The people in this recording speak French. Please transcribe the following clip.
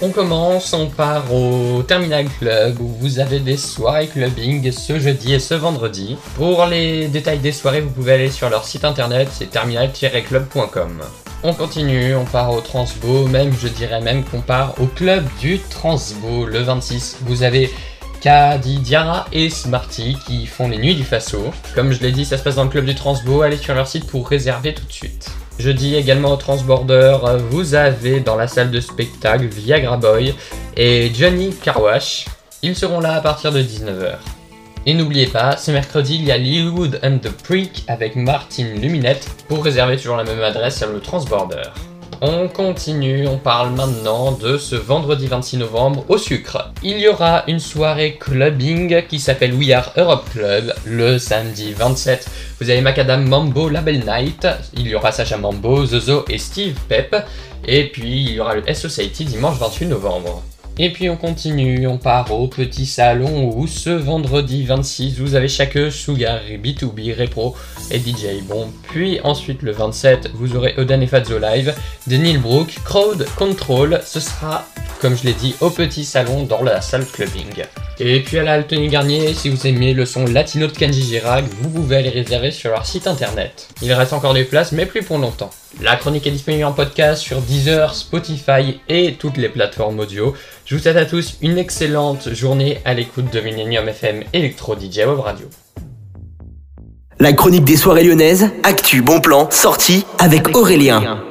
On commence, on part au Terminal Club où vous avez des soirées clubbing ce jeudi et ce vendredi. Pour les détails des soirées, vous pouvez aller sur leur site internet, c'est terminal-club.com. On continue, on part au Transbo, même je dirais même qu'on part au club du Transbo le 26. Vous avez Kadi Diara et Smarty qui font les nuits du Faso. Comme je l'ai dit, ça se passe dans le club du Transbo, allez sur leur site pour réserver tout de suite. Jeudi également au Transborder, vous avez dans la salle de spectacle Viagra Boy et Johnny Carwash. Ils seront là à partir de 19h. Et n'oubliez pas, ce mercredi, il y a Lilywood and the Prick avec Martin Luminette pour réserver toujours la même adresse sur le Transborder. On continue, on parle maintenant de ce vendredi 26 novembre au sucre. Il y aura une soirée clubbing qui s'appelle We Are Europe Club le samedi 27. Vous avez Macadam Mambo Label Night, il y aura Sacha Mambo, Zozo et Steve Pep, et puis il y aura le S-Society dimanche 28 novembre. Et puis on continue, on part au petit salon où ce vendredi 26 vous avez chaque Sugar, B2B, Repro et DJ Bon. Puis ensuite le 27 vous aurez Oden et Fazzo Live, Denil Brook, Crowd Control. Ce sera, comme je l'ai dit, au petit salon dans la salle clubbing. Et puis à la Altony Garnier, si vous aimez le son latino de Kenji Girac, vous pouvez aller réserver sur leur site internet. Il reste encore des places, mais plus pour longtemps. La chronique est disponible en podcast sur Deezer, Spotify et toutes les plateformes audio. Je vous souhaite à tous une excellente journée à l'écoute de Millennium FM Electro DJ Web Radio. La chronique des soirées lyonnaises, actu, bon plan, sortie avec Aurélien.